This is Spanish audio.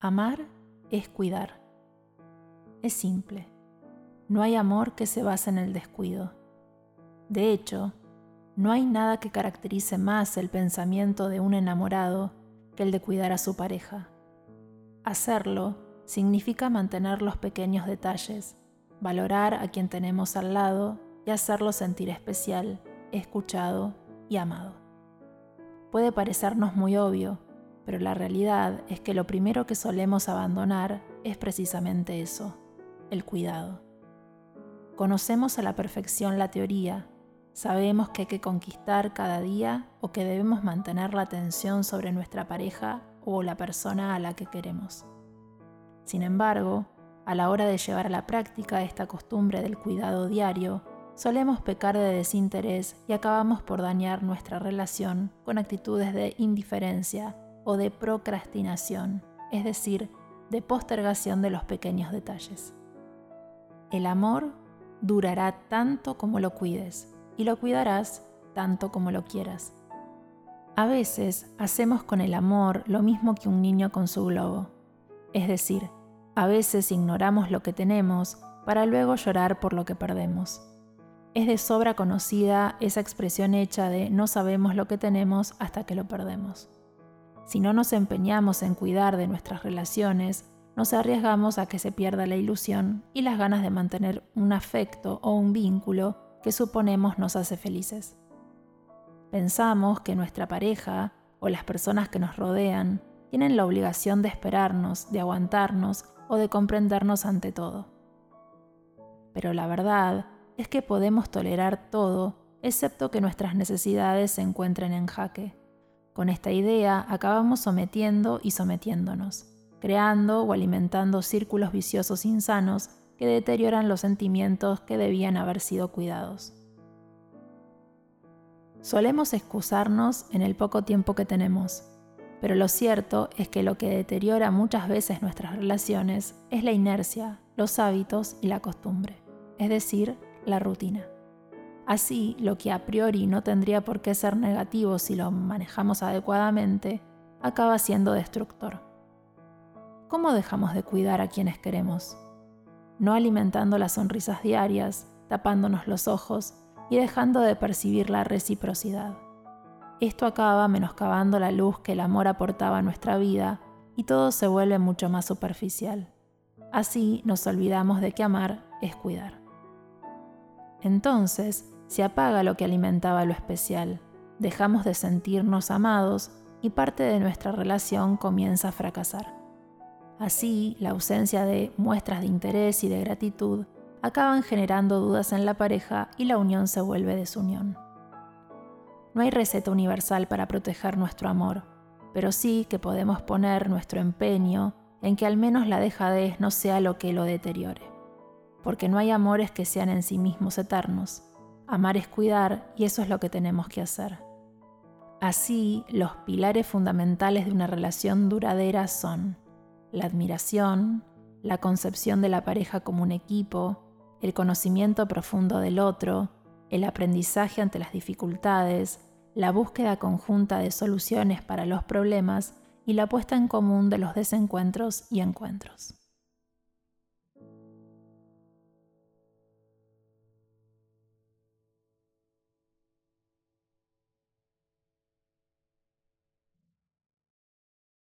Amar es cuidar. Es simple. No hay amor que se base en el descuido. De hecho, no hay nada que caracterice más el pensamiento de un enamorado que el de cuidar a su pareja. Hacerlo significa mantener los pequeños detalles, valorar a quien tenemos al lado y hacerlo sentir especial, escuchado y amado. Puede parecernos muy obvio, pero la realidad es que lo primero que solemos abandonar es precisamente eso, el cuidado. Conocemos a la perfección la teoría, sabemos que hay que conquistar cada día o que debemos mantener la atención sobre nuestra pareja o la persona a la que queremos. Sin embargo, a la hora de llevar a la práctica esta costumbre del cuidado diario, solemos pecar de desinterés y acabamos por dañar nuestra relación con actitudes de indiferencia o de procrastinación, es decir, de postergación de los pequeños detalles. El amor durará tanto como lo cuides y lo cuidarás tanto como lo quieras. A veces hacemos con el amor lo mismo que un niño con su globo, es decir, a veces ignoramos lo que tenemos para luego llorar por lo que perdemos. Es de sobra conocida esa expresión hecha de no sabemos lo que tenemos hasta que lo perdemos. Si no nos empeñamos en cuidar de nuestras relaciones, nos arriesgamos a que se pierda la ilusión y las ganas de mantener un afecto o un vínculo que suponemos nos hace felices. Pensamos que nuestra pareja o las personas que nos rodean tienen la obligación de esperarnos, de aguantarnos o de comprendernos ante todo. Pero la verdad es que podemos tolerar todo excepto que nuestras necesidades se encuentren en jaque. Con esta idea acabamos sometiendo y sometiéndonos, creando o alimentando círculos viciosos insanos que deterioran los sentimientos que debían haber sido cuidados. Solemos excusarnos en el poco tiempo que tenemos, pero lo cierto es que lo que deteriora muchas veces nuestras relaciones es la inercia, los hábitos y la costumbre, es decir, la rutina. Así, lo que a priori no tendría por qué ser negativo si lo manejamos adecuadamente, acaba siendo destructor. ¿Cómo dejamos de cuidar a quienes queremos? No alimentando las sonrisas diarias, tapándonos los ojos y dejando de percibir la reciprocidad. Esto acaba menoscabando la luz que el amor aportaba a nuestra vida y todo se vuelve mucho más superficial. Así nos olvidamos de que amar es cuidar. Entonces, se apaga lo que alimentaba lo especial, dejamos de sentirnos amados y parte de nuestra relación comienza a fracasar. Así, la ausencia de muestras de interés y de gratitud acaban generando dudas en la pareja y la unión se vuelve desunión. No hay receta universal para proteger nuestro amor, pero sí que podemos poner nuestro empeño en que al menos la dejadez no sea lo que lo deteriore, porque no hay amores que sean en sí mismos eternos, Amar es cuidar y eso es lo que tenemos que hacer. Así, los pilares fundamentales de una relación duradera son la admiración, la concepción de la pareja como un equipo, el conocimiento profundo del otro, el aprendizaje ante las dificultades, la búsqueda conjunta de soluciones para los problemas y la puesta en común de los desencuentros y encuentros.